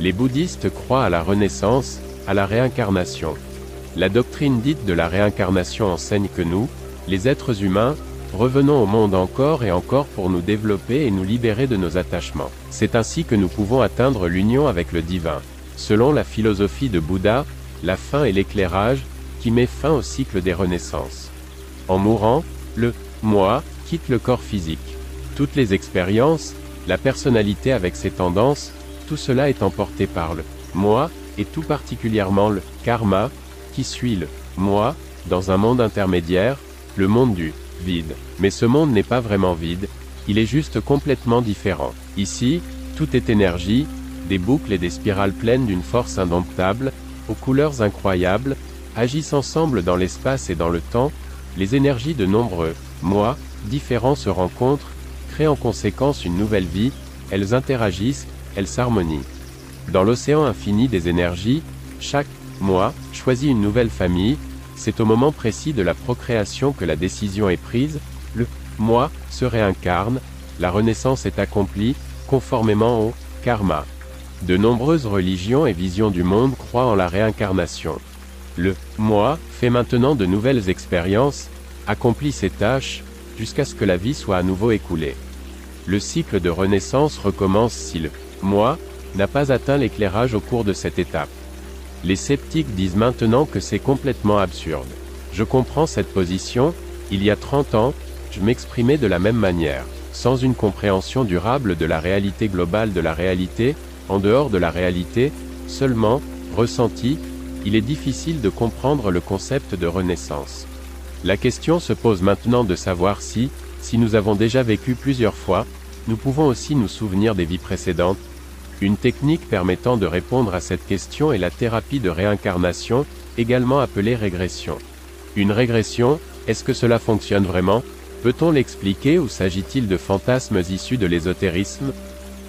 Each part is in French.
Les bouddhistes croient à la renaissance, à la réincarnation. La doctrine dite de la réincarnation enseigne que nous, les êtres humains, revenons au monde encore et encore pour nous développer et nous libérer de nos attachements. C'est ainsi que nous pouvons atteindre l'union avec le divin. Selon la philosophie de Bouddha, la fin est l'éclairage, qui met fin au cycle des renaissances. En mourant, le moi quitte le corps physique. Toutes les expériences, la personnalité avec ses tendances, tout cela est emporté par le moi, et tout particulièrement le karma, qui suit le moi, dans un monde intermédiaire, le monde du vide. Mais ce monde n'est pas vraiment vide, il est juste complètement différent. Ici, tout est énergie, des boucles et des spirales pleines d'une force indomptable, aux couleurs incroyables, agissent ensemble dans l'espace et dans le temps, les énergies de nombreux moi différents se rencontrent, créent en conséquence une nouvelle vie, elles interagissent, elles s'harmonient. Dans l'océan infini des énergies, chaque moi choisit une nouvelle famille, c'est au moment précis de la procréation que la décision est prise, le moi se réincarne, la renaissance est accomplie, conformément au karma. De nombreuses religions et visions du monde croient en la réincarnation. Le moi fait maintenant de nouvelles expériences, accomplit ses tâches, jusqu'à ce que la vie soit à nouveau écoulée. Le cycle de renaissance recommence si le moi n'a pas atteint l'éclairage au cours de cette étape. Les sceptiques disent maintenant que c'est complètement absurde. Je comprends cette position, il y a 30 ans, je m'exprimais de la même manière, sans une compréhension durable de la réalité globale de la réalité, en dehors de la réalité, seulement, ressenti, il est difficile de comprendre le concept de renaissance. La question se pose maintenant de savoir si, si nous avons déjà vécu plusieurs fois, nous pouvons aussi nous souvenir des vies précédentes. Une technique permettant de répondre à cette question est la thérapie de réincarnation, également appelée régression. Une régression, est-ce que cela fonctionne vraiment? Peut-on l'expliquer ou s'agit-il de fantasmes issus de l'ésotérisme?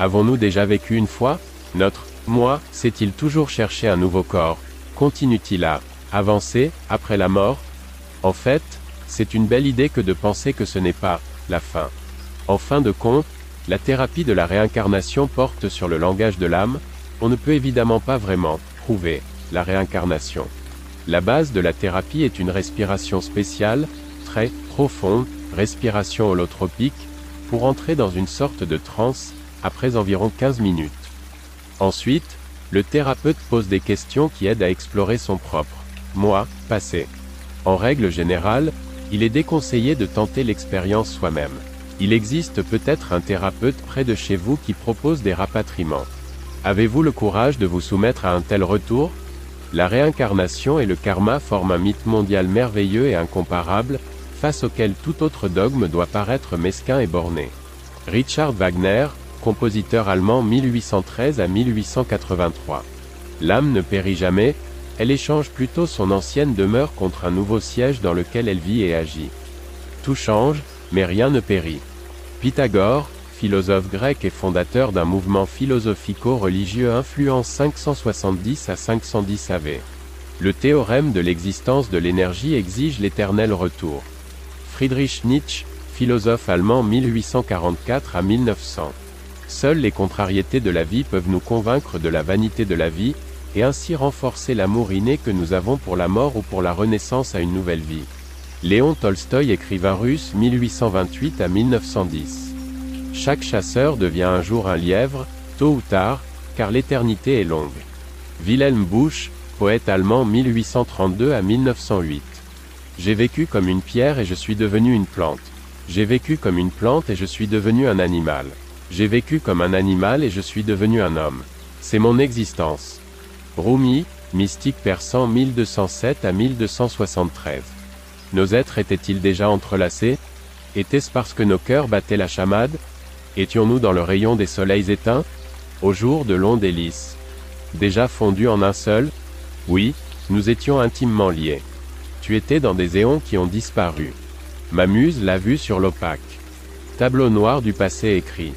Avons-nous déjà vécu une fois? Notre moi sait-il toujours chercher un nouveau corps? Continue-t-il à avancer après la mort? En fait, c'est une belle idée que de penser que ce n'est pas la fin. En fin de compte, la thérapie de la réincarnation porte sur le langage de l'âme, on ne peut évidemment pas vraiment prouver la réincarnation. La base de la thérapie est une respiration spéciale, très profonde, respiration holotropique, pour entrer dans une sorte de transe, après environ 15 minutes. Ensuite, le thérapeute pose des questions qui aident à explorer son propre moi passé. En règle générale, il est déconseillé de tenter l'expérience soi-même. Il existe peut-être un thérapeute près de chez vous qui propose des rapatriements. Avez-vous le courage de vous soumettre à un tel retour? La réincarnation et le karma forment un mythe mondial merveilleux et incomparable, face auquel tout autre dogme doit paraître mesquin et borné. Richard Wagner, compositeur allemand 1813 à 1883. L'âme ne périt jamais, elle échange plutôt son ancienne demeure contre un nouveau siège dans lequel elle vit et agit. Tout change, mais rien ne périt. Pythagore, philosophe grec et fondateur d'un mouvement philosophico-religieux influent 570 à 510 AV. Le théorème de l'existence de l'énergie exige l'éternel retour. Friedrich Nietzsche, philosophe allemand 1844 à 1900. Seules les contrariétés de la vie peuvent nous convaincre de la vanité de la vie, et ainsi renforcer l'amour inné que nous avons pour la mort ou pour la renaissance à une nouvelle vie. Léon Tolstoï, écrivain russe 1828 à 1910. Chaque chasseur devient un jour un lièvre, tôt ou tard, car l'éternité est longue. Wilhelm Busch, poète allemand 1832 à 1908. J'ai vécu comme une pierre et je suis devenu une plante. J'ai vécu comme une plante et je suis devenu un animal. J'ai vécu comme un animal et je suis devenu un homme. C'est mon existence. Rumi, mystique persan 1207 à 1273. Nos êtres étaient-ils déjà entrelacés? Était-ce parce que nos cœurs battaient la chamade? Étions-nous dans le rayon des soleils éteints? Au jour de longs délices. déjà fondus en un seul? Oui, nous étions intimement liés. Tu étais dans des éons qui ont disparu. Ma muse l'a vu sur l'opaque. Tableau noir du passé écrit.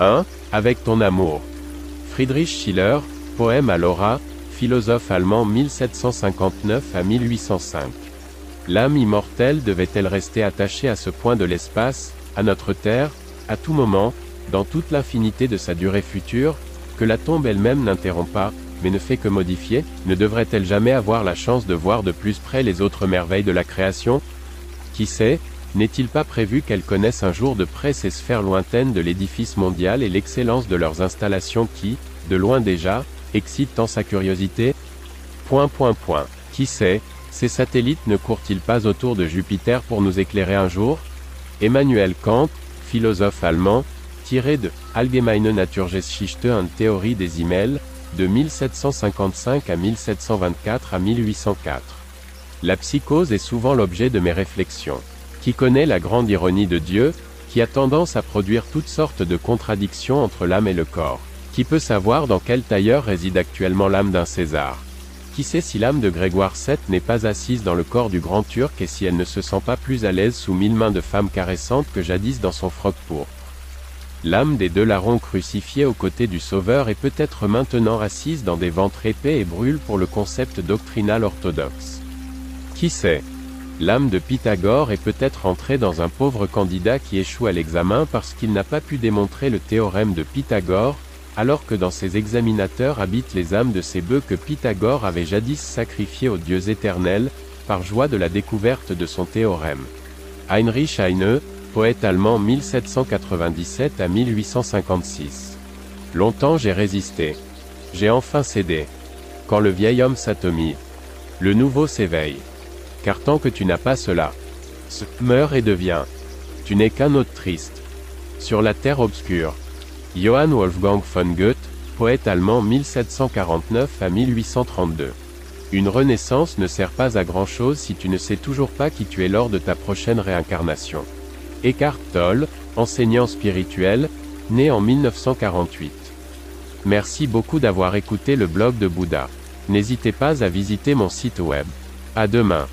1. Avec ton amour. Friedrich Schiller, poème à Laura, philosophe allemand 1759 à 1805. L'âme immortelle devait-elle rester attachée à ce point de l'espace, à notre Terre, à tout moment, dans toute l'infinité de sa durée future, que la tombe elle-même n'interrompt pas, mais ne fait que modifier, ne devrait-elle jamais avoir la chance de voir de plus près les autres merveilles de la création? Qui sait, n'est-il pas prévu qu'elle connaisse un jour de près ces sphères lointaines de l'édifice mondial et l'excellence de leurs installations qui, de loin déjà, excitent tant sa curiosité? Point point point. Qui sait, ces satellites ne courent-ils pas autour de Jupiter pour nous éclairer un jour? Emmanuel Kant, philosophe allemand, tiré de Allgemeine Naturgeschichte und Theorie des emails, de 1755 à 1724 à 1804. La psychose est souvent l'objet de mes réflexions. Qui connaît la grande ironie de Dieu, qui a tendance à produire toutes sortes de contradictions entre l'âme et le corps? Qui peut savoir dans quel tailleur réside actuellement l'âme d'un César? Qui sait si l'âme de Grégoire VII n'est pas assise dans le corps du grand Turc et si elle ne se sent pas plus à l'aise sous mille mains de femmes caressantes que jadis dans son froc pourpre L'âme des deux larrons crucifiés aux côtés du Sauveur est peut-être maintenant assise dans des ventres épais et brûle pour le concept doctrinal orthodoxe. Qui sait? L'âme de Pythagore est peut-être entrée dans un pauvre candidat qui échoue à l'examen parce qu'il n'a pas pu démontrer le théorème de Pythagore, alors que dans ses examinateurs habitent les âmes de ces bœufs que Pythagore avait jadis sacrifiés aux dieux éternels, par joie de la découverte de son théorème. Heinrich Heine, poète allemand 1797 à 1856. Longtemps j'ai résisté. J'ai enfin cédé. Quand le vieil homme s'atomise, le nouveau s'éveille. Car tant que tu n'as pas cela, ce meurt et devient. Tu n'es qu'un autre triste. Sur la terre obscure. Johann Wolfgang von Goethe, poète allemand 1749 à 1832. Une renaissance ne sert pas à grand chose si tu ne sais toujours pas qui tu es lors de ta prochaine réincarnation. Eckhart Tolle, enseignant spirituel, né en 1948. Merci beaucoup d'avoir écouté le blog de Bouddha. N'hésitez pas à visiter mon site web. À demain.